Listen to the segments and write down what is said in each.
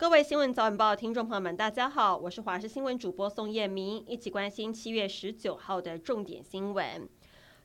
各位新闻早晚报的听众朋友们，大家好，我是华视新闻主播宋燕明，一起关心七月十九号的重点新闻。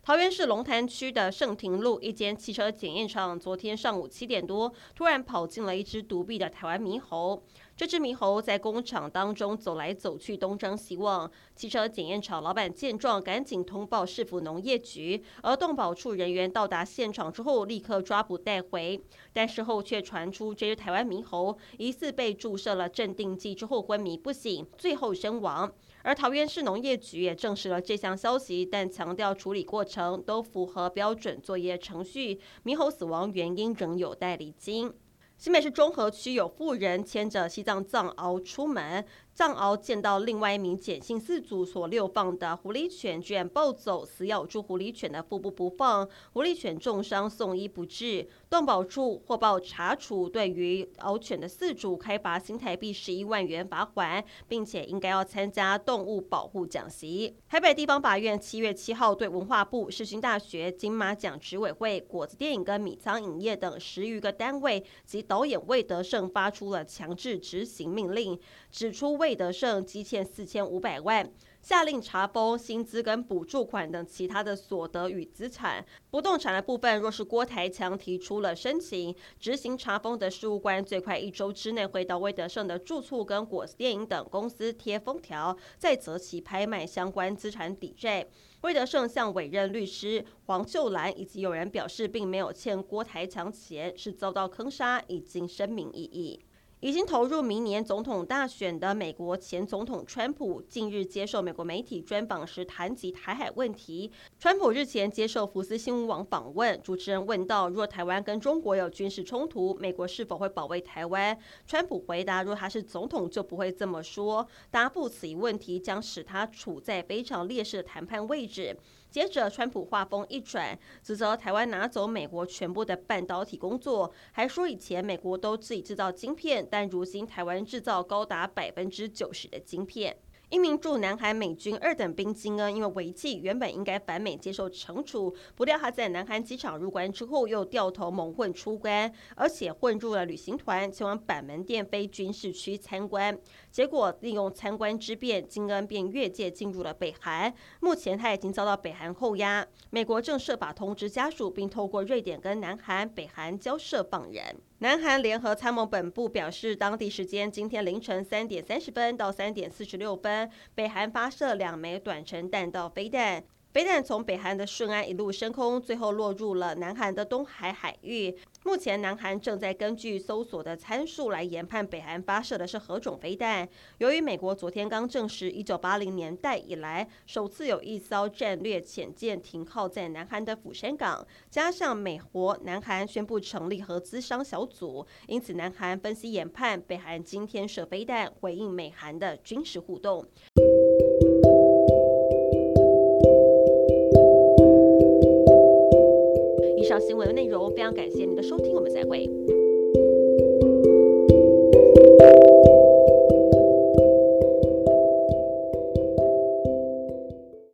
桃园市龙潭区的盛庭路一间汽车检验厂，昨天上午七点多，突然跑进了一只独臂的台湾猕猴。这只猕猴在工厂当中走来走去，东张西望。汽车检验厂老板见状，赶紧通报市府农业局，而动保处人员到达现场之后，立刻抓捕带回。但事后却传出，这只台湾猕猴疑似被注射了镇定剂之后昏迷不醒，最后身亡。而桃园市农业局也证实了这项消息，但强调处理过程都符合标准作业程序，猕猴死亡原因仍有待厘清。新北市中和区有妇人牵着西藏藏獒出门。藏獒见到另外一名简姓饲主所遛放的狐狸犬，居然暴走，死咬住狐狸犬的腹部不放，狐狸犬重伤送医不治。动保处获报查处，对于獒犬的饲主开罚新台币十一万元罚锾，并且应该要参加动物保护讲习。台北地方法院七月七号对文化部、世新大学、金马奖执委会、果子电影跟米仓影业等十余个单位及导演魏德胜发出了强制执行命令，指出魏德胜积欠四千五百万，下令查封薪资跟补助款等其他的所得与资产。不动产的部分，若是郭台强提出了申请，执行查封的事务官最快一周之内会到魏德胜的住处跟果子电影等公司贴封条，再择期拍卖相关资产抵债。魏德胜向委任律师黄秀兰以及有人表示，并没有欠郭台强钱，是遭到坑杀，已经声明异议。已经投入明年总统大选的美国前总统川普，近日接受美国媒体专访时谈及台海问题。川普日前接受福斯新闻网访问，主持人问到：若台湾跟中国有军事冲突，美国是否会保卫台湾？川普回答：若他是总统，就不会这么说。答复此一问题，将使他处在非常劣势的谈判位置。接着，川普话锋一转，指责台湾拿走美国全部的半导体工作，还说以前美国都自己制造晶片，但如今台湾制造高达百分之九十的晶片。一名驻南韩美军二等兵金恩因为违纪，原本应该返美接受惩处，不料他在南韩机场入关之后又掉头蒙混出关，而且混入了旅行团前往板门店非军事区参观。结果利用参观之便，金恩便越界进入了北韩。目前他已经遭到北韩扣押，美国正设法通知家属，并透过瑞典跟南韩、北韩交涉放人。南韩联合参谋本部表示，当地时间今天凌晨三点三十分到三点四十六分，北韩发射两枚短程弹道飞弹。飞弹从北韩的顺安一路升空，最后落入了南韩的东海海域。目前，南韩正在根据搜索的参数来研判北韩发射的是何种飞弹。由于美国昨天刚证实，一九八零年代以来首次有一艘战略潜舰停靠在南韩的釜山港，加上美国、南韩宣布成立合资商小组，因此南韩分析研判，北韩今天射飞弹回应美韩的军事互动。新闻内容非常感谢您的收听，我们再会。